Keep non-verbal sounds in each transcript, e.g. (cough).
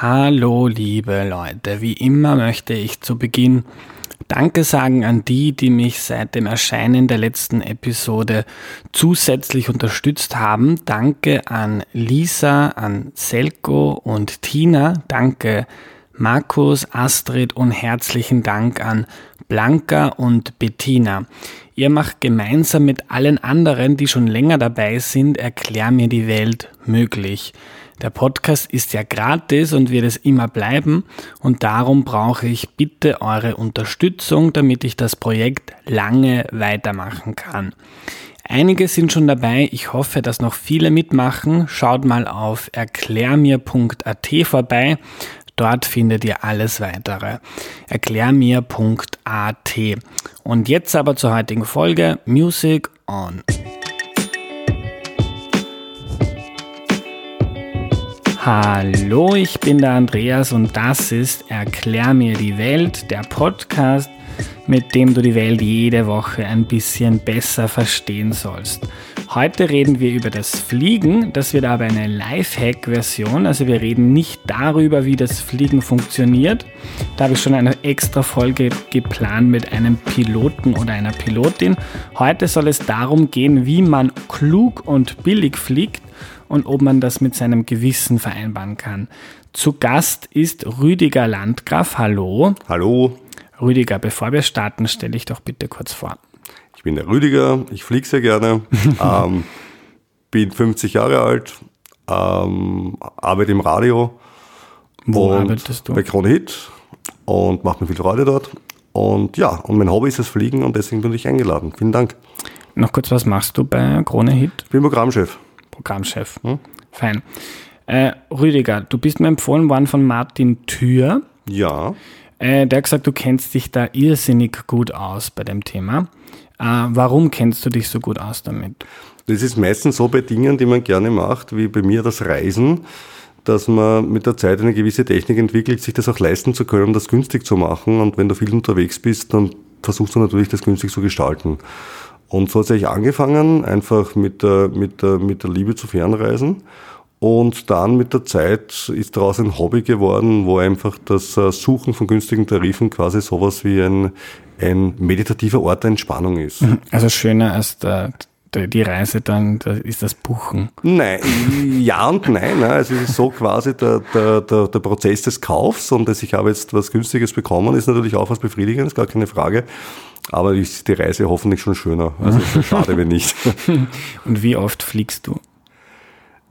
Hallo liebe Leute, wie immer möchte ich zu Beginn Danke sagen an die, die mich seit dem Erscheinen der letzten Episode zusätzlich unterstützt haben. Danke an Lisa, an Selko und Tina. Danke Markus, Astrid und herzlichen Dank an Blanca und Bettina. Ihr macht gemeinsam mit allen anderen, die schon länger dabei sind, Erklär mir die Welt möglich. Der Podcast ist ja gratis und wird es immer bleiben und darum brauche ich bitte eure Unterstützung, damit ich das Projekt lange weitermachen kann. Einige sind schon dabei, ich hoffe, dass noch viele mitmachen. Schaut mal auf erklärmir.at vorbei. Dort findet ihr alles weitere. Erklärmir.at. Und jetzt aber zur heutigen Folge Music on. Hallo, ich bin der Andreas und das ist Erklär mir die Welt, der Podcast, mit dem du die Welt jede Woche ein bisschen besser verstehen sollst. Heute reden wir über das Fliegen, das wird aber eine Lifehack-Version, also wir reden nicht darüber, wie das Fliegen funktioniert. Da habe ich schon eine extra Folge geplant mit einem Piloten oder einer Pilotin. Heute soll es darum gehen, wie man klug und billig fliegt und ob man das mit seinem Gewissen vereinbaren kann. Zu Gast ist Rüdiger Landgraf. Hallo. Hallo. Rüdiger, bevor wir starten, stelle ich doch bitte kurz vor. Ich bin der Rüdiger, ich fliege sehr gerne, (laughs) ähm, bin 50 Jahre alt, ähm, arbeite im Radio. Wo arbeitest du? Bei Krone Hit und mache mir viel Freude dort. Und ja, und mein Hobby ist das Fliegen und deswegen bin ich eingeladen. Vielen Dank. Noch kurz, was machst du bei Krone Hit? Ich bin Programmchef. Programmchef. Hm? Fein. Äh, Rüdiger, du bist mir empfohlen worden von Martin Thür. Ja. Äh, der hat gesagt, du kennst dich da irrsinnig gut aus bei dem Thema. Äh, warum kennst du dich so gut aus damit? Das ist meistens so bei Dingen, die man gerne macht, wie bei mir das Reisen, dass man mit der Zeit eine gewisse Technik entwickelt, sich das auch leisten zu können, das günstig zu machen. Und wenn du viel unterwegs bist, dann versuchst du natürlich, das günstig zu gestalten. Und so hat es eigentlich angefangen, einfach mit der, mit, der, mit der Liebe zu Fernreisen. Und dann mit der Zeit ist daraus ein Hobby geworden, wo einfach das äh, Suchen von günstigen Tarifen quasi sowas wie ein, ein meditativer Ort der Entspannung ist. Mhm. Also schöner als der, die Reise dann ist das Buchen. Nein, ja und nein. Ne? Also es ist so quasi der, der, der, der Prozess des Kaufs und dass ich habe jetzt was Günstiges bekommen, ist natürlich auch was Befriedigendes, gar keine Frage. Aber ist die Reise hoffentlich schon schöner. Also ist (laughs) schade, wenn nicht. (laughs) Und wie oft fliegst du?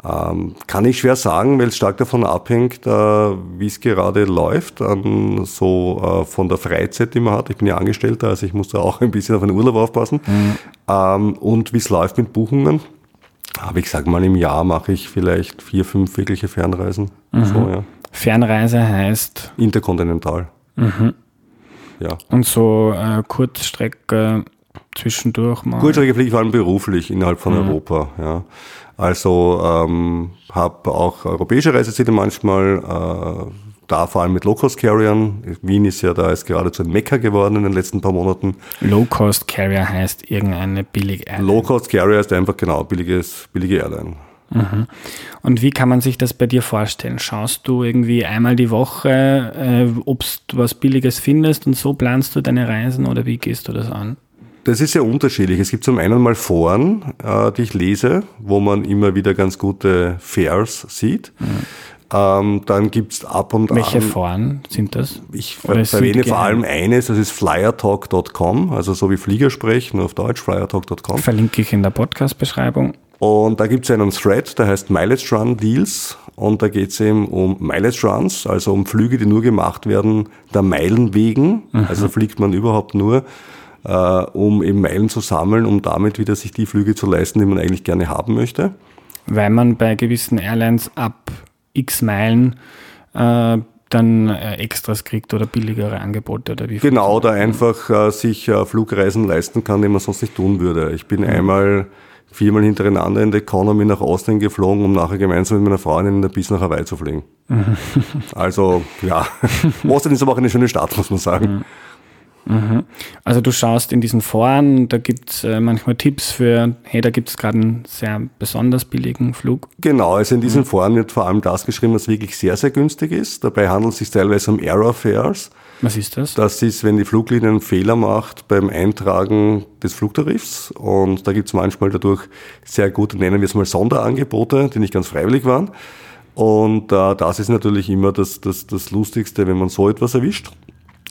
Ähm, kann ich schwer sagen, weil es stark davon abhängt, äh, wie es gerade läuft, an so äh, von der Freizeit, die man hat. Ich bin ja Angestellter, also ich muss da auch ein bisschen auf den Urlaub aufpassen. Mhm. Ähm, und wie es läuft mit Buchungen. Aber ich sage mal, im Jahr mache ich vielleicht vier, fünf wirkliche Fernreisen. Mhm. So, ja. Fernreise heißt? Interkontinental. Mhm. Ja. Und so äh, Kurzstrecke zwischendurch mal? Kurzstrecke fliege ich vor allem beruflich innerhalb von mhm. Europa. Ja. Also ähm, habe auch europäische Reiseziele manchmal, äh, da vor allem mit Low-Cost-Carriern. Wien ist ja da ist geradezu ein Mekka geworden in den letzten paar Monaten. Low-Cost-Carrier heißt irgendeine billige Airline? Low-Cost-Carrier ist einfach genau billiges, billige Airline. Mhm. Und wie kann man sich das bei dir vorstellen? Schaust du irgendwie einmal die Woche, äh, ob du was Billiges findest und so planst du deine Reisen oder wie gehst du das an? Das ist sehr unterschiedlich. Es gibt zum einen mal Foren, äh, die ich lese, wo man immer wieder ganz gute Fairs sieht. Mhm. Ähm, dann gibt's ab und Welche an. Welche Foren sind das? Ich erwähne vor allem eines, das ist flyertalk.com, also so wie Flieger sprechen, nur auf Deutsch, flyertalk.com. Verlinke ich in der Podcast-Beschreibung. Und da gibt es einen Thread, der heißt Mileage Run Deals. Und da geht es eben um Mileage Runs, also um Flüge, die nur gemacht werden der Meilen wegen. Mhm. Also fliegt man überhaupt nur, äh, um eben Meilen zu sammeln, um damit wieder sich die Flüge zu leisten, die man eigentlich gerne haben möchte. Weil man bei gewissen Airlines ab x Meilen äh, dann äh, Extras kriegt oder billigere Angebote oder wie Genau, da einfach äh, sich äh, Flugreisen leisten kann, die man sonst nicht tun würde. Ich bin mhm. einmal viermal hintereinander in der Economy nach Austin geflogen, um nachher gemeinsam mit meiner Freundin in der Bis nach Hawaii zu fliegen. (laughs) also, ja. (laughs) Austin ist aber auch eine schöne Stadt, muss man sagen. Mhm. Also du schaust in diesen Foren, da gibt es äh, manchmal Tipps für, hey, da gibt es gerade einen sehr besonders billigen Flug. Genau, also in diesen mhm. Foren wird vor allem das geschrieben, was wirklich sehr, sehr günstig ist. Dabei handelt es sich teilweise um Aerofares. Was ist das? Das ist, wenn die Fluglinie einen Fehler macht beim Eintragen des Flugtarifs. Und da gibt es manchmal dadurch sehr gute, nennen wir es mal Sonderangebote, die nicht ganz freiwillig waren. Und äh, das ist natürlich immer das, das, das Lustigste, wenn man so etwas erwischt.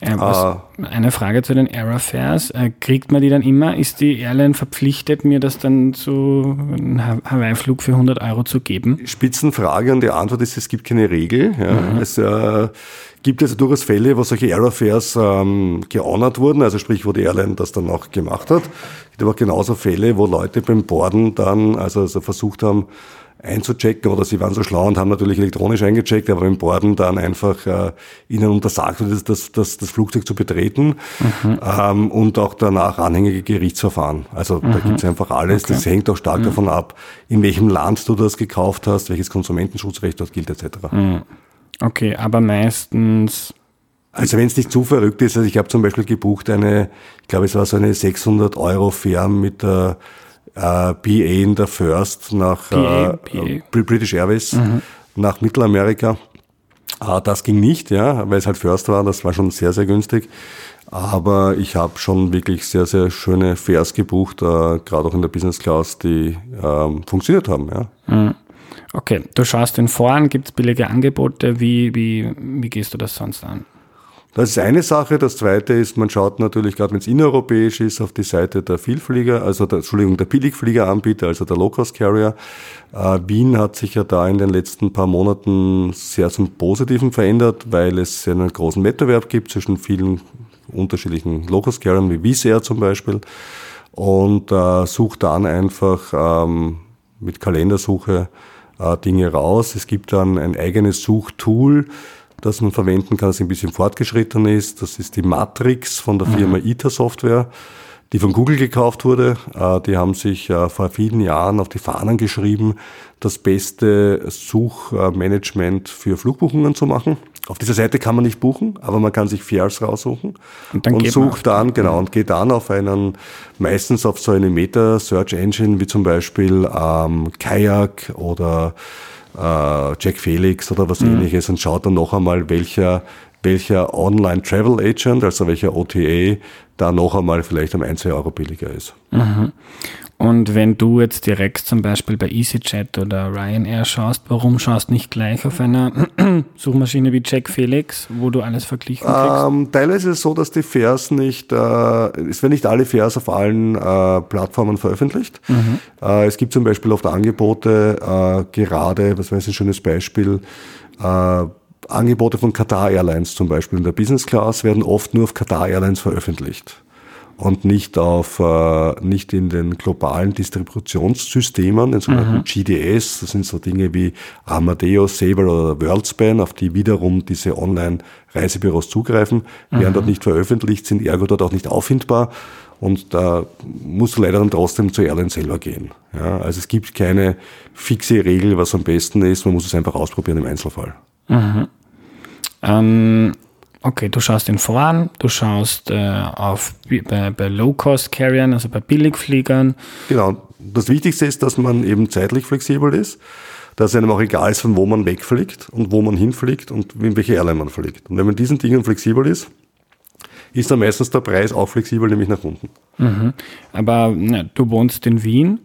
Äh, was, eine Frage zu den Aerofares. Äh, kriegt man die dann immer? Ist die Airline verpflichtet, mir das dann zu einem Hawaii-Flug für 100 Euro zu geben? Spitzenfrage und die Antwort ist, es gibt keine Regel. Ja. Mhm. Es äh, gibt also durchaus Fälle, wo solche Aerofares ähm, gehonored wurden, also sprich, wo die Airline das dann auch gemacht hat. Es gibt aber genauso Fälle, wo Leute beim Borden dann also, also versucht haben, einzuchecken oder sie waren so schlau und haben natürlich elektronisch eingecheckt, aber im Borden dann einfach äh, ihnen untersagt das, das, das, das Flugzeug zu betreten mhm. ähm, und auch danach anhängige Gerichtsverfahren. Also mhm. da gibt's einfach alles. Okay. Das hängt auch stark mhm. davon ab, in welchem Land du das gekauft hast, welches Konsumentenschutzrecht dort gilt etc. Mhm. Okay, aber meistens also wenn es nicht zu verrückt ist, also ich habe zum Beispiel gebucht eine, ich glaube es war so eine 600 Euro Fern mit der äh, BA in der First nach BA, äh, BA. British Airways mhm. nach Mittelamerika. Äh, das ging nicht, ja, weil es halt First war, das war schon sehr, sehr günstig. Aber ich habe schon wirklich sehr, sehr schöne Fares gebucht, äh, gerade auch in der Business Class, die ähm, funktioniert haben. Ja. Mhm. Okay, du schaust den Foren, gibt es billige Angebote, wie, wie, wie gehst du das sonst an? Das ist eine Sache. Das zweite ist, man schaut natürlich, gerade wenn es innereuropäisch ist, auf die Seite der Vielflieger, also der, Entschuldigung, der Billigfliegeranbieter, also der Low-Cost-Carrier. Äh, Wien hat sich ja da in den letzten paar Monaten sehr zum Positiven verändert, weil es einen großen Wettbewerb gibt zwischen vielen unterschiedlichen Low-Cost-Carriern, wie Air zum Beispiel. Und äh, sucht dann einfach ähm, mit Kalendersuche äh, Dinge raus. Es gibt dann ein eigenes Suchtool, das man verwenden kann, das ein bisschen fortgeschritten ist. Das ist die Matrix von der Firma mhm. ITA Software, die von Google gekauft wurde. Äh, die haben sich äh, vor vielen Jahren auf die Fahnen geschrieben, das beste Suchmanagement für Flugbuchungen zu machen. Auf dieser Seite kann man nicht buchen, aber man kann sich Fares raussuchen und, dann und sucht dann, genau, und geht dann auf einen, meistens auf so eine Meta-Search-Engine wie zum Beispiel ähm, Kayak oder Jack Felix oder was mhm. ähnliches und schaut dann noch einmal, welcher, welcher Online Travel Agent, also welcher OTA, da noch einmal vielleicht um ein, zwei Euro billiger ist. Mhm. Und wenn du jetzt direkt zum Beispiel bei EasyJet oder Ryanair schaust, warum schaust du nicht gleich auf einer (clears throat) Suchmaschine wie Jack Felix, wo du alles verglichen kriegst? Ähm, teilweise ist es so, dass die Fares nicht, äh, es werden nicht alle Fares auf allen äh, Plattformen veröffentlicht. Mhm. Äh, es gibt zum Beispiel oft Angebote, äh, gerade, was weiß ich, ein schönes Beispiel, äh, Angebote von Qatar Airlines zum Beispiel in der Business Class werden oft nur auf Qatar Airlines veröffentlicht und nicht auf äh, nicht in den globalen Distributionssystemen, den sogenannten mhm. GDS. Das sind so Dinge wie Amadeus, Sabre oder Worldspan, auf die wiederum diese Online-Reisebüros zugreifen, mhm. werden dort nicht veröffentlicht, sind ergo dort auch nicht auffindbar. Und da musst du leider dann trotzdem zur Airline selber gehen. Ja, also es gibt keine fixe Regel, was am besten ist. Man muss es einfach ausprobieren im Einzelfall. Mhm. Ähm, Okay, du schaust in voran, du schaust äh, auf bei, bei Low-Cost-Carriern, also bei Billigfliegern. Genau. Das Wichtigste ist, dass man eben zeitlich flexibel ist, dass einem auch egal ist, von wo man wegfliegt und wo man hinfliegt und in welche Airline man fliegt. Und wenn man diesen Dingen flexibel ist, ist dann meistens der Preis auch flexibel, nämlich nach unten. Mhm. Aber na, du wohnst in Wien.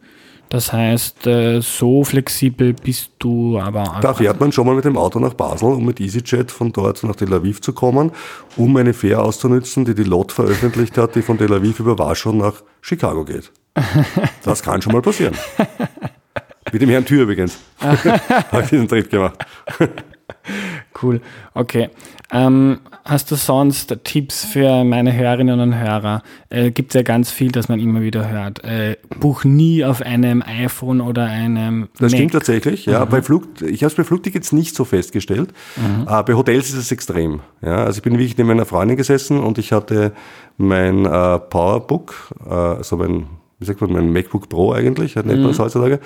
Das heißt, äh, so flexibel bist du aber auch. Da fährt man schon mal mit dem Auto nach Basel, um mit EasyJet von dort nach Tel Aviv zu kommen, um eine Fähre auszunutzen, die die LOT veröffentlicht hat, die von Tel Aviv über Warschau nach Chicago geht. (laughs) Das kann schon mal passieren. Mit dem Herrn Tür übrigens. (laughs) Habe ich diesen Trip gemacht. Cool. Okay. Ähm, hast du sonst Tipps für meine Hörerinnen und Hörer? Äh, Gibt es ja ganz viel, das man immer wieder hört. Äh, buch nie auf einem iPhone oder einem. Das Mac. stimmt tatsächlich. Ja, mhm. bei Flug, ich habe es bei Flugtickets nicht so festgestellt. Mhm. Äh, bei Hotels ist es extrem. Ja, also ich bin wirklich neben meiner Freundin gesessen und ich hatte mein äh, Powerbook, also mein, wie sagt man, mein MacBook Pro eigentlich, nennt man es heutzutage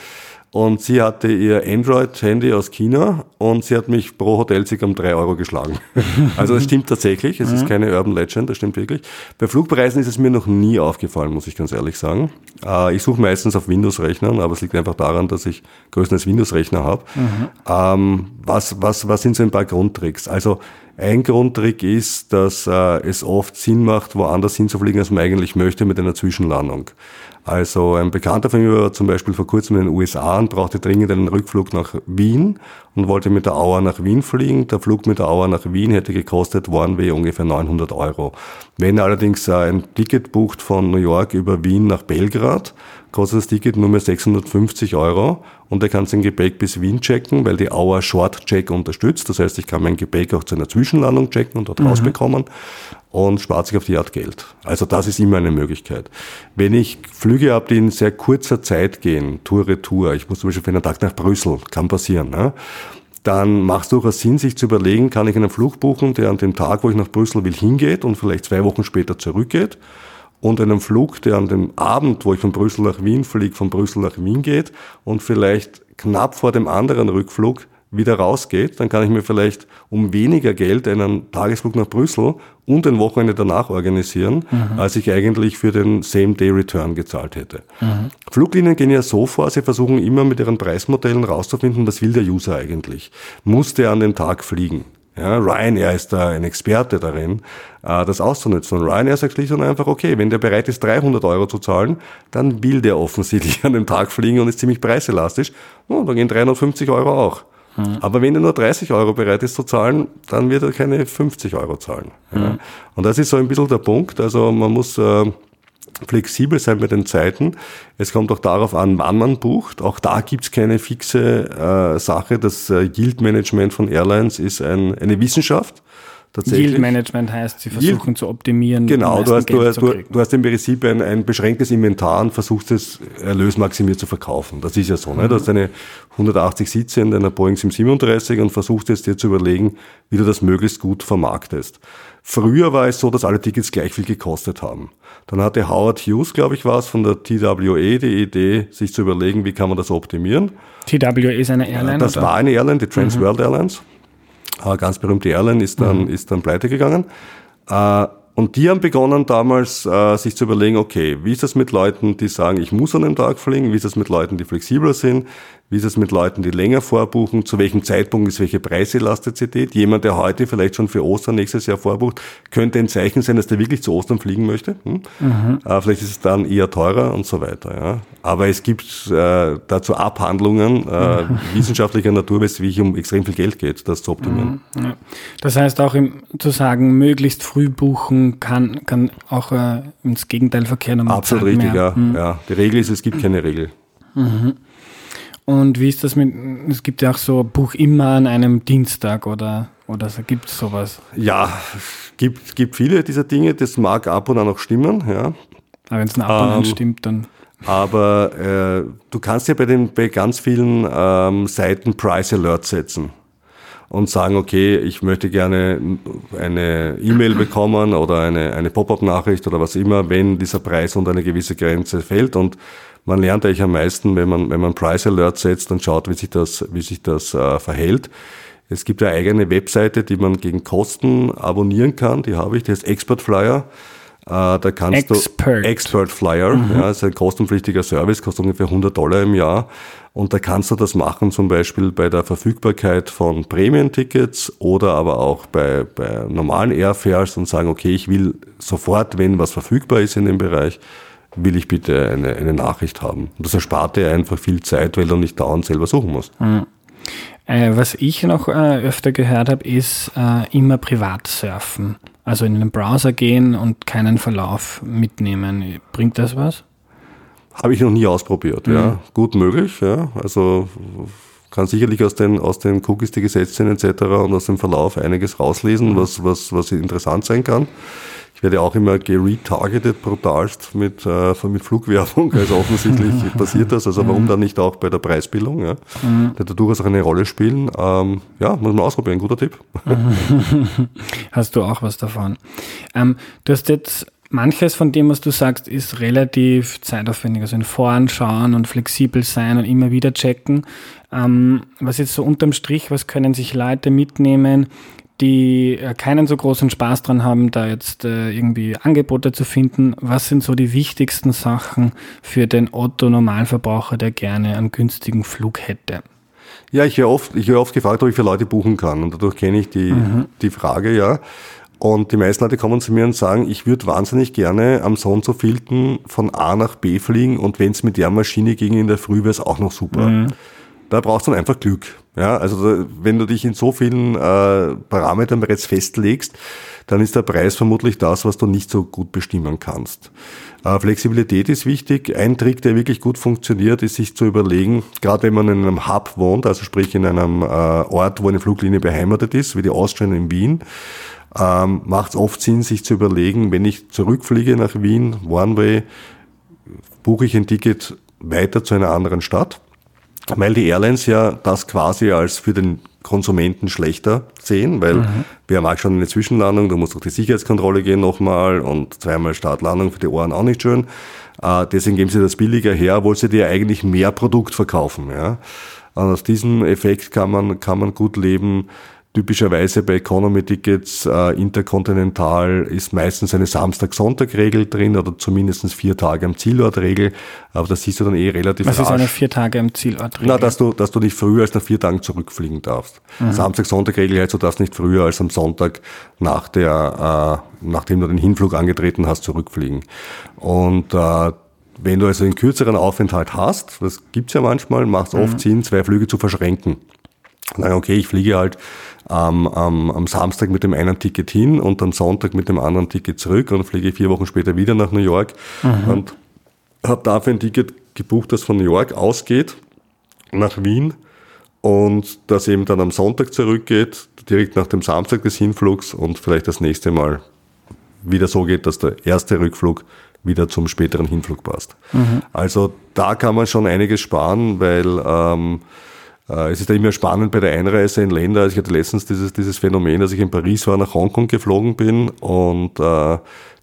und sie hatte ihr Android-Handy aus China und sie hat mich pro Hotelsieg um drei Euro geschlagen. (laughs) Also das stimmt tatsächlich, es ist keine Urban Legend, das stimmt wirklich. Bei Flugpreisen ist es mir noch nie aufgefallen, muss ich ganz ehrlich sagen. Äh, ich suche meistens auf Windows-Rechnern, aber es liegt einfach daran, dass ich größtenteils Windows-Rechner habe. Mhm. Ähm, was, was, was sind so ein paar Grundtricks? Also ein Grundtrick ist, dass äh, es oft Sinn macht, woanders hinzufliegen, als man eigentlich möchte, mit einer Zwischenlandung. Also ein Bekannter von mir war zum Beispiel vor kurzem in den USA und brauchte dringend einen Rückflug nach Wien und wollte mit der Auer nach Wien fliegen. Der Flug mit der Auer nach Wien hätte gekostet One-Way ungefähr 900 Euro. Wenn er allerdings ein Ticket bucht von New York über Wien nach Belgrad, kostet das Ticket nur mehr 650 Euro und er kann sein Gepäck bis Wien checken, weil die Auer Short Check unterstützt. Das heißt, ich kann mein Gepäck auch zu einer Zwischenlandung checken und dort mhm. rausbekommen und spart sich auf die Art Geld. Also das ist immer eine Möglichkeit. Wenn ich Flüge habe, die in sehr kurzer Zeit gehen, Tour Retour, ich muss zum Beispiel für einen Tag nach Brüssel, kann passieren, ne? Dann macht es durchaus Sinn, sich zu überlegen, kann ich einen Flug buchen, der an dem Tag, wo ich nach Brüssel will, hingeht und vielleicht zwei Wochen später zurückgeht? Und einen Flug, der an dem Abend, wo ich von Brüssel nach Wien fliege, von Brüssel nach Wien geht? Und vielleicht knapp vor dem anderen Rückflug wieder rausgeht, dann kann ich mir vielleicht um weniger Geld einen Tagesflug nach Brüssel und ein Wochenende danach organisieren, mhm. als ich eigentlich für den Same-Day-Return gezahlt hätte. Mhm. Fluglinien gehen ja so vor, sie versuchen immer mit ihren Preismodellen rauszufinden, was will der User eigentlich. Muss der an dem Tag fliegen? Ja, Ryanair ist da ein Experte darin, äh, das auszunutzen. Und Ryanair sagt schlicht und einfach, okay, wenn der bereit ist, 300 Euro zu zahlen, dann will der offensichtlich (laughs) an dem Tag fliegen und ist ziemlich preiselastisch. Oh, dann gehen 350 Euro auch. Mhm. Aber wenn er nur 30 Euro bereit ist zu zahlen, dann wird er keine 50 Euro zahlen. Ja. Mhm. Und das ist so ein bisschen der Punkt. Also man muss äh, flexibel sein mit den Zeiten. Es kommt auch darauf an, wann man bucht. Auch da gibt's keine fixe äh, Sache. Das äh, Yield Management von Airlines ist ein, eine Wissenschaft. Yield Management heißt, sie versuchen Yield, zu optimieren. Genau, du hast, du, du, du, hast im Prinzip ein, ein beschränktes Inventar und versuchst es erlösmaximiert zu verkaufen. Das ist ja so. Mhm. Ne? Du hast eine 180 Sitze in deiner Boeing 737 und versuchst jetzt dir zu überlegen, wie du das möglichst gut vermarktest. Früher war es so, dass alle Tickets gleich viel gekostet haben. Dann hatte Howard Hughes, glaube ich, was von der TWA die Idee, sich zu überlegen, wie kann man das optimieren. TWA ist eine Airline? Das oder? war eine Airline, die Trans mhm. World Airlines. Eine ganz berühmte Airline ist dann, mhm. ist dann pleite gegangen. Äh, und die haben begonnen damals, äh, sich zu überlegen, okay, wie ist das mit Leuten, die sagen, ich muss an einem Tag fliegen? Wie ist das mit Leuten, die flexibler sind? Wie ist es mit Leuten, die länger vorbuchen? Zu welchem Zeitpunkt ist welche Preiselastizität? Jemand, der heute vielleicht schon für Ostern nächstes Jahr vorbucht, könnte ein Zeichen sein, dass der wirklich zu Ostern fliegen möchte. Hm? Mhm. Äh, vielleicht ist es dann eher teurer und so weiter. Ja? Aber es gibt äh, dazu Abhandlungen äh, mhm. (laughs) wissenschaftlicher Natur, wie es um extrem viel Geld geht, das zu optimieren. Mhm. Ja. Das heißt auch im, zu sagen, möglichst früh buchen kann, kann auch äh, ins Gegenteil verkehren. Absolut richtig, ja. Mhm. ja. Die Regel ist, es gibt keine Regel. Mhm. Und wie ist das mit, es gibt ja auch so Buch immer an einem Dienstag oder, oder so, gibt es sowas? Ja, gibt, gibt viele dieser Dinge, das mag ab und an auch stimmen, ja. Aber wenn es ab und an ähm, stimmt, dann. Aber äh, du kannst ja bei, den, bei ganz vielen ähm, Seiten Price Alert setzen und sagen, okay, ich möchte gerne eine E-Mail bekommen oder eine, eine Pop-up-Nachricht oder was immer, wenn dieser Preis unter eine gewisse Grenze fällt. Und man lernt eigentlich am meisten, wenn man, wenn man Price Alert setzt und schaut, wie sich das, wie sich das äh, verhält. Es gibt eine eigene Webseite, die man gegen Kosten abonnieren kann. Die habe ich, die heißt Expert Flyer. Äh, da kannst Expert. du Expert Flyer, mhm. ja, ist ein kostenpflichtiger Service, kostet ungefähr 100 Dollar im Jahr. Und da kannst du das machen, zum Beispiel bei der Verfügbarkeit von Prämientickets oder aber auch bei, bei normalen Airfares und sagen, okay, ich will sofort, wenn was verfügbar ist in dem Bereich, will ich bitte eine, eine Nachricht haben. Und das erspart dir einfach viel Zeit, weil du nicht dauernd selber suchen musst. Mhm. Äh, was ich noch äh, öfter gehört habe, ist äh, immer privat surfen. Also in den Browser gehen und keinen Verlauf mitnehmen. Bringt das was? Habe ich noch nie ausprobiert, mhm. ja. Gut möglich, ja. Also kann sicherlich aus den, aus den Cookies, die gesetzt sind etc. und aus dem Verlauf einiges rauslesen, mhm. was, was, was interessant sein kann. Ich werde auch immer geretargetet brutalst mit, äh, mit Flugwerbung. Also (laughs) offensichtlich passiert das. Also warum dann nicht auch bei der Preisbildung? Ja? Mhm. Da durchaus auch eine Rolle spielen. Ähm, ja, muss man ausprobieren. Guter Tipp. (laughs) Hast du auch was davon? Ähm, du hast jetzt manches von dem, was du sagst, ist relativ zeitaufwendig. Also in Voranschauen und flexibel sein und immer wieder checken. Ähm, was jetzt so unterm Strich, was können sich Leute mitnehmen, die äh, keinen so großen Spaß dran haben, da jetzt äh, irgendwie Angebote zu finden. Was sind so die wichtigsten Sachen für den Otto-Normalverbraucher, der gerne einen günstigen Flug hätte? Ja, ich höre oft, ich höre oft gefragt, ob ich für Leute buchen kann. Und dadurch kenne ich die, mhm. die Frage, ja. Und die meisten Leute kommen zu mir und sagen, ich würde wahnsinnig gerne am so und so vielten von A nach B fliegen und wenn es mit der Maschine ging in der Früh, wäre es auch noch super. Mhm. Da brauchst du dann einfach Glück. Ja, also wenn du dich in so vielen äh, Parametern bereits festlegst, dann ist der Preis vermutlich das, was du nicht so gut bestimmen kannst. Äh, Flexibilität ist wichtig. Ein Trick, der wirklich gut funktioniert, ist sich zu überlegen, gerade wenn man in einem Hub wohnt, also sprich in einem äh, Ort, wo eine Fluglinie beheimatet ist, wie die Austrian in Wien, ähm, macht es oft Sinn, sich zu überlegen, wenn ich zurückfliege nach Wien, One-Way, buche ich ein Ticket weiter zu einer anderen Stadt, weil die Airlines ja das quasi als für den Konsumenten schlechter sehen, weil mhm. wir haben auch schon eine Zwischenlandung, da muss durch die Sicherheitskontrolle gehen nochmal und zweimal Startlandung für die Ohren auch nicht schön. Äh, deswegen geben sie das billiger her, obwohl sie dir eigentlich mehr Produkt verkaufen. Ja. Und aus diesem Effekt kann man, kann man gut leben. Typischerweise bei Economy-Tickets äh, interkontinental ist meistens eine Samstag-Sonntag-Regel drin oder zumindest vier Tage am Zielort-Regel. Aber das siehst du dann eh relativ Was rasch. ist eine vier Tage am Zielort-Regel? Na, dass du, dass du nicht früher als nach vier Tagen zurückfliegen darfst. Mhm. Samstag-Sonntag-Regel heißt, du darfst nicht früher als am Sonntag nach der, äh, nachdem du den Hinflug angetreten hast, zurückfliegen. Und äh, wenn du also einen kürzeren Aufenthalt hast, das gibt's ja manchmal, macht es mhm. oft Sinn, zwei Flüge zu verschränken. Na okay, ich fliege halt ähm, am, am Samstag mit dem einen Ticket hin und am Sonntag mit dem anderen Ticket zurück und fliege vier Wochen später wieder nach New York mhm. und habe dafür ein Ticket gebucht, das von New York ausgeht nach Wien und das eben dann am Sonntag zurückgeht, direkt nach dem Samstag des Hinflugs und vielleicht das nächste Mal wieder so geht, dass der erste Rückflug wieder zum späteren Hinflug passt. Mhm. Also da kann man schon einiges sparen, weil ähm, äh, es ist ja immer spannend bei der Einreise in Länder. Also ich hatte letztens dieses, dieses Phänomen, dass ich in Paris war, nach Hongkong geflogen bin und äh,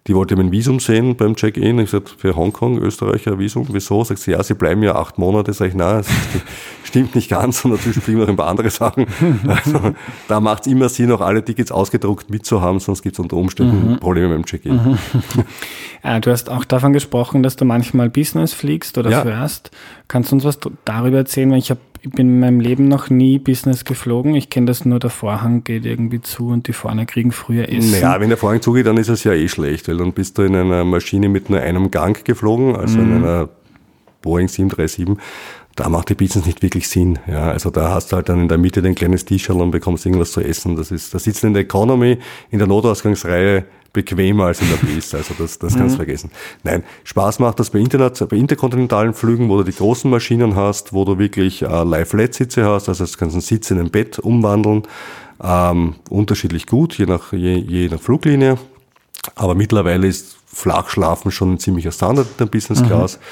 die wollte mein Visum sehen beim Check-in. Ich sagte, für Hongkong, Österreicher Visum, wieso? Sagt sie, ja, sie bleiben ja acht Monate. Sag ich, nein, das (laughs) stimmt nicht ganz und natürlich fliegen noch ein paar andere Sachen. (laughs) Also, da macht es immer Sinn, auch alle Tickets ausgedruckt mitzuhaben, sonst gibt es unter Umständen mhm. Probleme beim Check-in. Mhm. Ja, (laughs) du hast auch davon gesprochen, dass du manchmal Business fliegst oder ja. First. Kannst du uns was darüber erzählen? Ich habe ich bin in meinem Leben noch nie Business geflogen. Ich kenne das nur, der Vorhang geht irgendwie zu und die vorne kriegen früher Essen. Naja, wenn der Vorhang zugeht, dann ist es ja eh schlecht, weil dann bist du in einer Maschine mit nur einem Gang geflogen, also mhm. in einer Boeing 737 da macht die Business nicht wirklich Sinn. Ja, also da hast du halt dann in der Mitte den kleines T-Shirt und bekommst irgendwas zu essen. Das ist, da sitzt in der Economy in der Notausgangsreihe bequemer als in der Bis. Also das, das kannst du mhm. vergessen. Nein, Spaß macht das bei, Internet, bei interkontinentalen Flügen, wo du die großen Maschinen hast, wo du wirklich äh, Live-Flat-Sitze hast, also das kannst du einen Sitz in ein Bett umwandeln. Ähm, unterschiedlich gut, je nach, je, je nach Fluglinie. Aber mittlerweile ist Flachschlafen schon ein ziemlicher Standard in der Business mhm. Class. Mhm.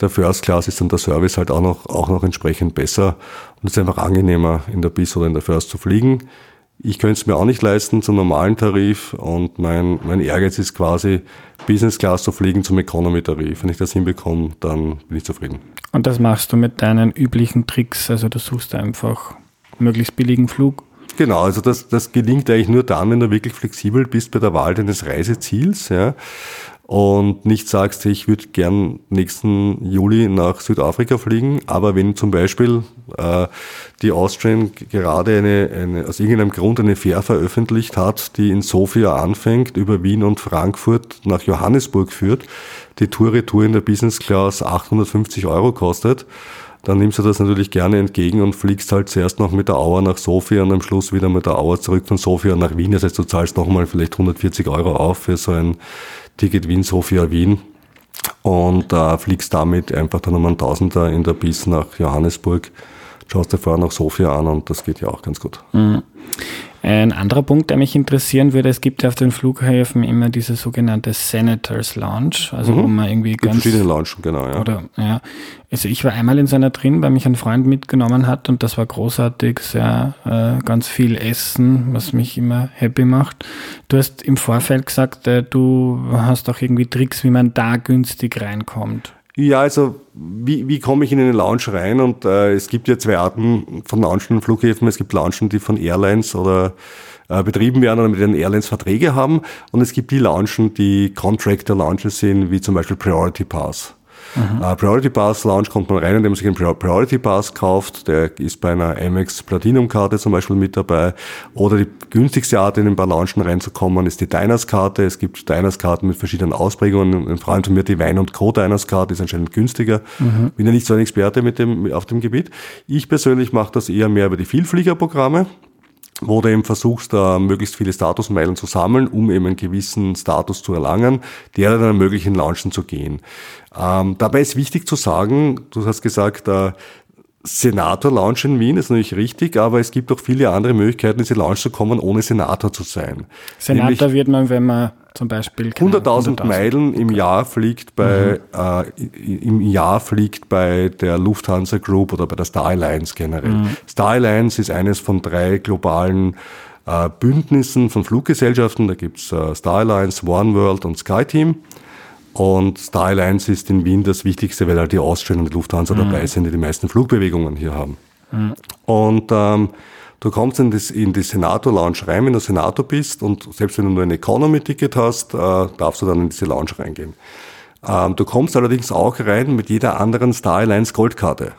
Der First Class ist dann der Service halt auch noch, auch noch entsprechend besser. Und es ist einfach angenehmer, in der Bis oder in der First zu fliegen. Ich könnte es mir auch nicht leisten zum normalen Tarif und mein, mein Ehrgeiz ist quasi, Business Class zu fliegen zum Economy-Tarif. Wenn ich das hinbekomme, dann bin ich zufrieden. Und das machst du mit deinen üblichen Tricks, also du suchst einfach möglichst billigen Flug? Genau, also das, das gelingt eigentlich nur dann, wenn du wirklich flexibel bist bei der Wahl deines Reiseziels. Ja und nicht sagst, ich würde gern nächsten Juli nach Südafrika fliegen, aber wenn zum Beispiel äh, die Austrian gerade eine, eine, aus irgendeinem Grund eine Fähre veröffentlicht hat, die in Sofia anfängt, über Wien und Frankfurt nach Johannesburg führt, die Tour-Retour in der Business Class 850 Euro kostet, dann nimmst du das natürlich gerne entgegen und fliegst halt zuerst noch mit der Auer nach Sofia und am Schluss wieder mit der Auer zurück von Sofia nach Wien. Das heißt, du zahlst nochmal vielleicht 140 Euro auf für so ein Ticket Wien, Sofia, Wien und äh, fliegst damit einfach dann um einen Tausender in der Bis nach Johannesburg. Schaust dir vorher noch Sofia an und das geht ja auch ganz gut. Mhm. Ein anderer Punkt, der mich interessieren würde, es gibt ja auf den Flughäfen immer diese sogenannte Senators Lounge, also mhm. wo man irgendwie ganz... Verschiedene Lounge, genau, ja. Oder, ja. Also ich war einmal in seiner drin, weil mich ein Freund mitgenommen hat und das war großartig, sehr, äh, ganz viel Essen, was mich immer happy macht. Du hast im Vorfeld gesagt, äh, du hast auch irgendwie Tricks, wie man da günstig reinkommt. Ja, also wie, wie komme ich in eine Lounge rein? Und äh, es gibt ja zwei Arten von Loungen und Flughäfen. Es gibt Loungen, die von Airlines oder äh, betrieben werden oder mit den Airlines Verträge haben. Und es gibt die Loungen, die Contractor Lounges sind, wie zum Beispiel Priority Pass. Mhm. Uh, Priority Pass Lounge kommt man rein, indem man sich einen Priority Pass kauft. Der ist bei einer Amex Platinum Karte zum Beispiel mit dabei. Oder die günstigste Art, in ein paar Loungen reinzukommen, ist die Diners Karte. Es gibt Diners Karten mit verschiedenen Ausprägungen. Ein Freund von mir, die Wein und Co. Diners Karte, ist anscheinend günstiger. Mhm. Bin ja nicht so ein Experte mit dem, auf dem Gebiet. Ich persönlich mache das eher mehr über die Vielfliegerprogramme wo du eben versuchst, da möglichst viele Statusmeilen zu sammeln, um eben einen gewissen Status zu erlangen, der dann ermöglicht, in Launchen zu gehen. Ähm, dabei ist wichtig zu sagen, du hast gesagt, äh, Senator Lounge in Wien ist natürlich richtig, aber es gibt auch viele andere Möglichkeiten, in diese Lounge zu kommen, ohne Senator zu sein. Senator Nämlich wird man, wenn man zum Beispiel 100.000 Meilen im Jahr fliegt bei mhm. äh, im Jahr fliegt bei der Lufthansa Group oder bei der Star Alliance generell. Mhm. Star Alliance ist eines von drei globalen äh, Bündnissen von Fluggesellschaften. Da gibt's äh, Star Alliance, One World und SkyTeam. Und Star Alliance ist in Wien das Wichtigste, weil halt die Austrian und die Lufthansa mhm. dabei sind, die die meisten Flugbewegungen hier haben. Mhm. Und ähm, du kommst in, das, in die Senator Lounge rein, wenn du Senator bist und selbst wenn du nur ein Economy-Ticket hast, äh, darfst du dann in diese Lounge reingehen. Ähm, du kommst allerdings auch rein mit jeder anderen Star Alliance Goldkarte.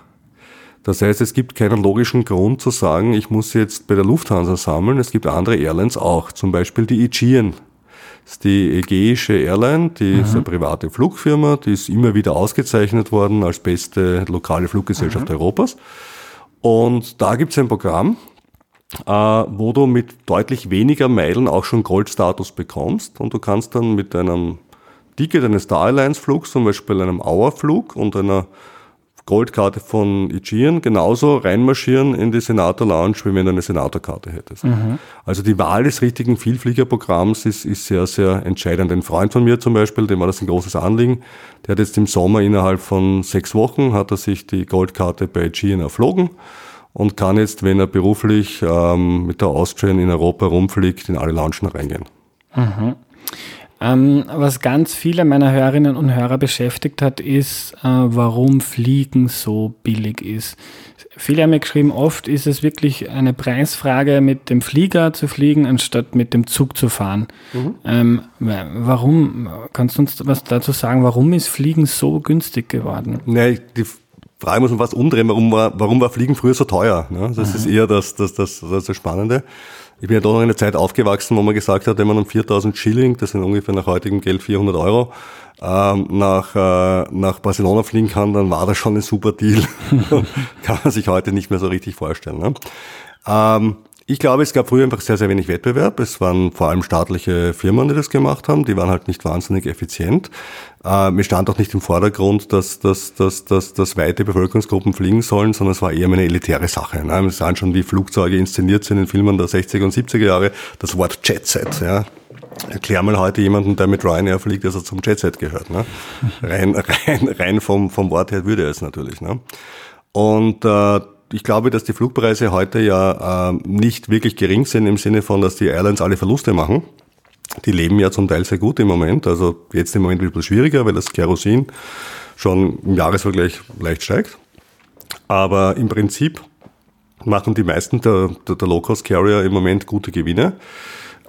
Das heißt, es gibt keinen logischen Grund zu sagen, ich muss jetzt bei der Lufthansa sammeln. Es gibt andere Airlines auch, zum Beispiel die Aegean ist die Ägäische Airline, die mhm. ist eine private Flugfirma, die ist immer wieder ausgezeichnet worden als beste lokale Fluggesellschaft mhm. Europas. Und da gibt es ein Programm, äh, wo du mit deutlich weniger Meilen auch schon Goldstatus bekommst und du kannst dann mit einem Ticket eines Star Alliance Flugs, zum Beispiel einem Auerflug und einer Goldkarte von Aegean genauso reinmarschieren in die Senator Lounge, wie wenn du eine Senatorkarte hättest. Mhm. Also die Wahl des richtigen Vielfliegerprogramms ist, ist sehr, sehr entscheidend. Ein Freund von mir zum Beispiel, dem war das ein großes Anliegen, der hat jetzt im Sommer innerhalb von sechs Wochen hat er sich die Goldkarte bei Aegean erflogen und kann jetzt, wenn er beruflich ähm, mit der Austrian in Europa rumfliegt, in alle Loungen reingehen. Mhm. Ähm, was ganz viele meiner Hörerinnen und Hörer beschäftigt hat, ist, äh, warum Fliegen so billig ist. Viele haben mir geschrieben, oft ist es wirklich eine Preisfrage, mit dem Flieger zu fliegen, anstatt mit dem Zug zu fahren. Mhm. Ähm, warum, kannst du uns was dazu sagen, warum ist Fliegen so günstig geworden? Nee, die Frage muss man fast umdrehen, warum war, warum war Fliegen früher so teuer? Ne? Das mhm. ist eher das, das, das, das, das Spannende. Ich bin ja doch noch in einer Zeit aufgewachsen, wo man gesagt hat, wenn man um 4000 Schilling, das sind ungefähr nach heutigem Geld 400 Euro, ähm, nach, äh, nach Barcelona fliegen kann, dann war das schon ein super Deal. (laughs) (laughs) kann man sich heute nicht mehr so richtig vorstellen. Ne? Ähm, ich glaube, es gab früher einfach sehr, sehr wenig Wettbewerb. Es waren vor allem staatliche Firmen, die das gemacht haben. Die waren halt nicht wahnsinnig effizient. Äh, mir stand auch nicht im Vordergrund, dass, dass, dass, dass, dass weite Bevölkerungsgruppen fliegen sollen, sondern es war eher eine elitäre Sache. Ne? Wir sahen schon, wie Flugzeuge inszeniert sind in Filmen der 60er und 70er Jahre. Das Wort Jetset, ja. Erklär mal heute jemanden, der mit Ryanair fliegt, dass er zum Jetset gehört. Ne? Rein, (laughs) rein, rein vom, vom Wort her würde er es natürlich. Ne? Und äh, ich glaube, dass die Flugpreise heute ja äh, nicht wirklich gering sind im Sinne von, dass die Airlines alle Verluste machen. Die leben ja zum Teil sehr gut im Moment. Also jetzt im Moment wird es schwieriger, weil das Kerosin schon im Jahresvergleich leicht steigt. Aber im Prinzip machen die meisten der, der, der Low-Cost-Carrier im Moment gute Gewinne.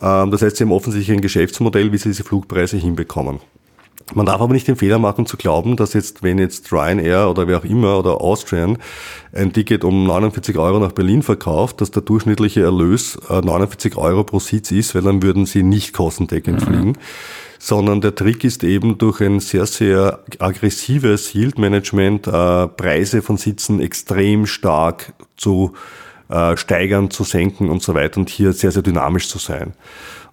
Ähm, das heißt, sie haben offensichtlich ein Geschäftsmodell, wie sie diese Flugpreise hinbekommen. Man darf aber nicht den Fehler machen zu glauben, dass jetzt, wenn jetzt Ryanair oder wer auch immer oder Austrian ein Ticket um 49 Euro nach Berlin verkauft, dass der durchschnittliche Erlös 49 äh, Euro pro Sitz ist, weil dann würden sie nicht kostendeckend mhm. fliegen. Sondern der Trick ist eben durch ein sehr, sehr aggressives Yield Management äh, Preise von Sitzen extrem stark zu äh, steigern, zu senken und so weiter und hier sehr, sehr dynamisch zu sein.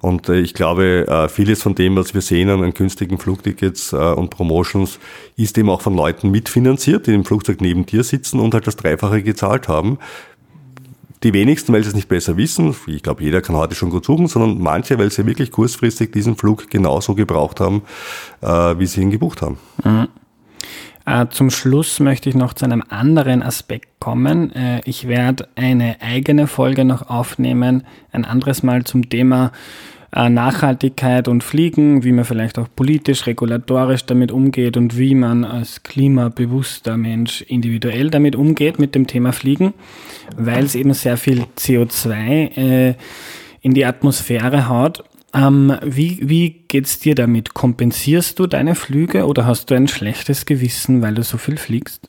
Und äh, ich glaube, äh, vieles von dem, was wir sehen an günstigen Flugtickets äh, und Promotions, ist eben auch von Leuten mitfinanziert, die im Flugzeug neben dir sitzen und halt das Dreifache gezahlt haben. Die wenigsten, weil sie es nicht besser wissen, ich glaube, jeder kann heute schon gut suchen, sondern manche, weil sie wirklich kurzfristig diesen Flug genauso gebraucht haben, wie sie ihn gebucht haben. Mhm. Zum Schluss möchte ich noch zu einem anderen Aspekt kommen. Ich werde eine eigene Folge noch aufnehmen, ein anderes Mal zum Thema äh, Nachhaltigkeit und Fliegen, wie man vielleicht auch politisch, regulatorisch damit umgeht und wie man als klimabewusster Mensch individuell damit umgeht mit dem Thema Fliegen, weil es eben sehr viel CO2 äh, in die Atmosphäre haut. Ähm, wie wie geht's dir damit? Kompensierst du deine Flüge oder hast du ein schlechtes Gewissen, weil du so viel fliegst?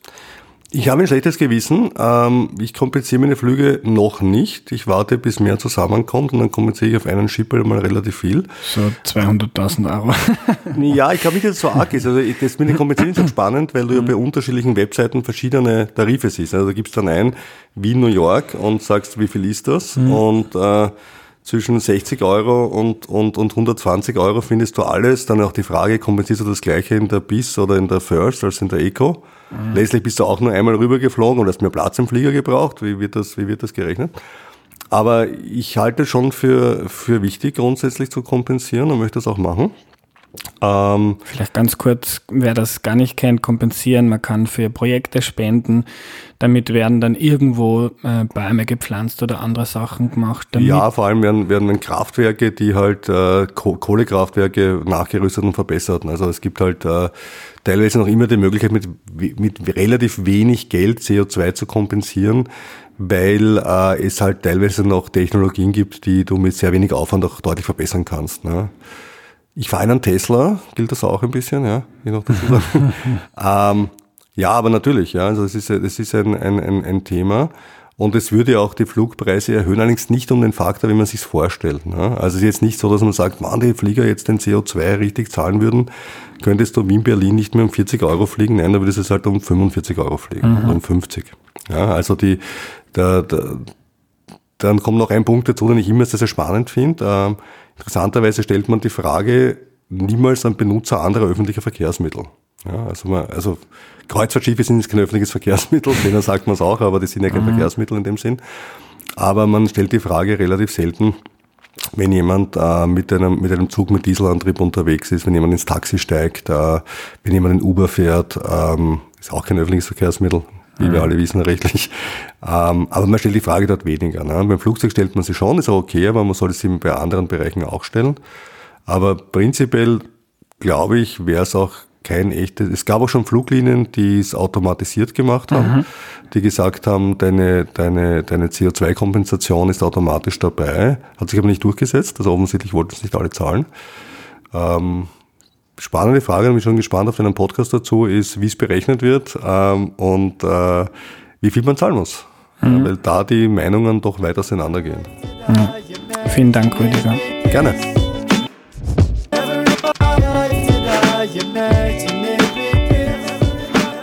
Ich habe ein schlechtes Gewissen. Ähm, ich kompensiere meine Flüge noch nicht. Ich warte, bis mehr zusammenkommt und dann kompensiere ich auf einen Schipper mal relativ viel. So 200.000 Euro. (laughs) ja, ich glaube nicht, dass es so arg ist. Also das mit den Kompensieren ist spannend, weil du ja bei unterschiedlichen Webseiten verschiedene Tarife siehst. Also da gibst dann ein, wie New York und sagst, wie viel ist das? Mhm. Und äh, zwischen 60 Euro und, und, und 120 Euro findest du alles. Dann auch die Frage, kompensierst du das gleiche in der BIS oder in der First als in der Eco? Mhm. Letztlich bist du auch nur einmal rübergeflogen und hast mehr Platz im Flieger gebraucht. Wie wird das, wie wird das gerechnet? Aber ich halte schon für, für wichtig, grundsätzlich zu kompensieren und möchte das auch machen. Ähm, Vielleicht ganz kurz, wer das gar nicht kennt, kompensieren. Man kann für Projekte spenden. Damit werden dann irgendwo äh, Bäume gepflanzt oder andere Sachen gemacht. ja, vor allem werden, werden Kraftwerke, die halt äh, Kohlekraftwerke nachgerüstet und verbessert. Also es gibt halt äh, teilweise noch immer die Möglichkeit, mit, mit relativ wenig Geld CO2 zu kompensieren, weil äh, es halt teilweise noch Technologien gibt, die du mit sehr wenig Aufwand auch deutlich verbessern kannst. Ne? Ich fahre einen Tesla, gilt das auch ein bisschen, ja, je dazu (laughs) ähm, ja, aber natürlich, ja, also es ist, es ist ein, ein, ein, ein Thema. Und es würde auch die Flugpreise erhöhen, allerdings nicht um den Faktor, wie man sich vorstellt. Ne? Also es ist jetzt nicht so, dass man sagt, man, die Flieger jetzt den CO2 richtig zahlen würden, könntest du Wien-Berlin nicht mehr um 40 Euro fliegen, nein, da würdest du es halt um 45 Euro fliegen mhm. um 50. Ja, also die, der, der, dann kommt noch ein Punkt dazu, den ich immer sehr, sehr spannend finde. Ähm, interessanterweise stellt man die Frage niemals an Benutzer anderer öffentlicher Verkehrsmittel. Ja, also, man, also Kreuzfahrtschiffe sind jetzt kein öffentliches (laughs) Verkehrsmittel, denen sagt man es auch, aber die sind ja kein mhm. Verkehrsmittel in dem Sinn. Aber man stellt die Frage relativ selten, wenn jemand äh, mit, einem, mit einem Zug mit Dieselantrieb unterwegs ist, wenn jemand ins Taxi steigt, äh, wenn jemand in Uber fährt, ähm, ist auch kein öffentliches Verkehrsmittel, wie mhm. wir alle wissen rechtlich. Ähm, aber man stellt die Frage dort weniger. Ne? Beim Flugzeug stellt man sie schon, ist auch okay, aber man sollte sie bei anderen Bereichen auch stellen. Aber prinzipiell, glaube ich, wäre es auch kein echtes. Es gab auch schon Fluglinien, die es automatisiert gemacht haben, mhm. die gesagt haben, deine, deine, deine CO2-Kompensation ist automatisch dabei, hat sich aber nicht durchgesetzt, also offensichtlich wollten es nicht alle zahlen. Ähm, spannende Frage, ich bin schon gespannt auf deinen Podcast dazu, ist, wie es berechnet wird ähm, und äh, wie viel man zahlen muss. Mhm. Weil da die Meinungen doch weit auseinandergehen. Mhm. Vielen Dank, Rüdiger. Gerne.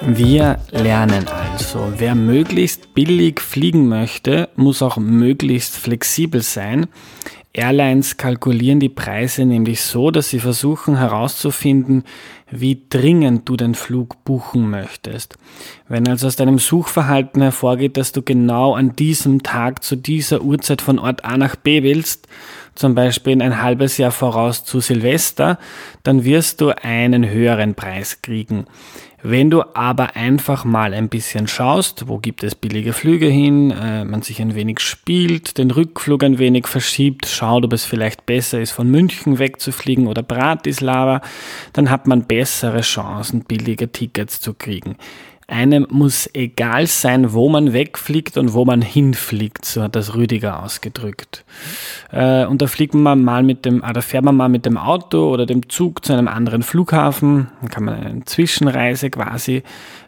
Wir lernen also, wer möglichst billig fliegen möchte, muss auch möglichst flexibel sein. Airlines kalkulieren die Preise nämlich so, dass sie versuchen herauszufinden, wie dringend du den Flug buchen möchtest. Wenn also aus deinem Suchverhalten hervorgeht, dass du genau an diesem Tag zu dieser Uhrzeit von Ort A nach B willst, zum Beispiel ein halbes Jahr voraus zu Silvester, dann wirst du einen höheren Preis kriegen. Wenn du aber einfach mal ein bisschen schaust, wo gibt es billige Flüge hin, äh, man sich ein wenig spielt, den Rückflug ein wenig verschiebt, schaut, ob es vielleicht besser ist, von München wegzufliegen oder Bratislava, dann hat man bessere Chancen, billige Tickets zu kriegen. Einem muss egal sein, wo man wegfliegt und wo man hinfliegt, so hat das Rüdiger ausgedrückt. Äh, und da fliegt man mal mit dem, ah, da fährt man mal mit dem Auto oder dem Zug zu einem anderen Flughafen, dann kann man eine Zwischenreise quasi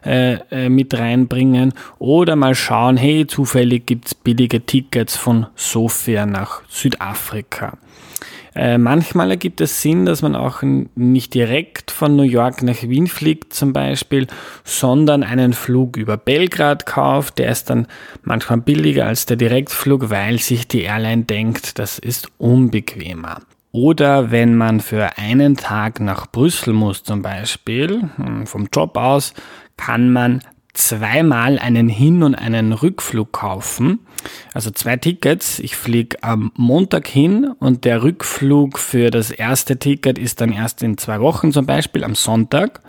äh, äh, mit reinbringen oder mal schauen, hey, zufällig gibt's billige Tickets von Sofia nach Südafrika. Äh, manchmal ergibt es Sinn, dass man auch nicht direkt von New York nach Wien fliegt zum Beispiel, sondern einen Flug über Belgrad kauft, der ist dann manchmal billiger als der Direktflug, weil sich die Airline denkt, das ist unbequemer. Oder wenn man für einen Tag nach Brüssel muss zum Beispiel, hm, vom Job aus, kann man zweimal einen Hin- und einen Rückflug kaufen. Also zwei Tickets. Ich fliege am Montag hin und der Rückflug für das erste Ticket ist dann erst in zwei Wochen zum Beispiel am Sonntag.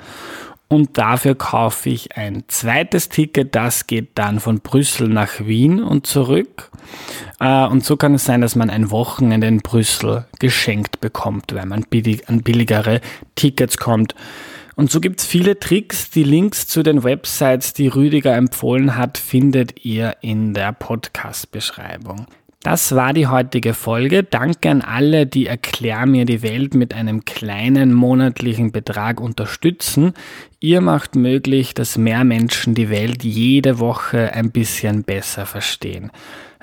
Und dafür kaufe ich ein zweites Ticket, das geht dann von Brüssel nach Wien und zurück. Äh, und so kann es sein, dass man ein Wochenende in Brüssel geschenkt bekommt, weil man an billigere Tickets kommt. Und so gibt's viele Tricks. Die Links zu den Websites, die Rüdiger empfohlen hat, findet ihr in der Podcast-Beschreibung. Das war die heutige Folge. Danke an alle, die Erklär mir die Welt mit einem kleinen monatlichen Betrag unterstützen. Ihr macht möglich, dass mehr Menschen die Welt jede Woche ein bisschen besser verstehen.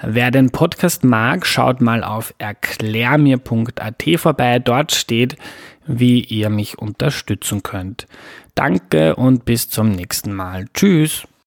Wer den Podcast mag, schaut mal auf erklärmir.at vorbei. Dort steht, wie ihr mich unterstützen könnt. Danke und bis zum nächsten Mal. Tschüss.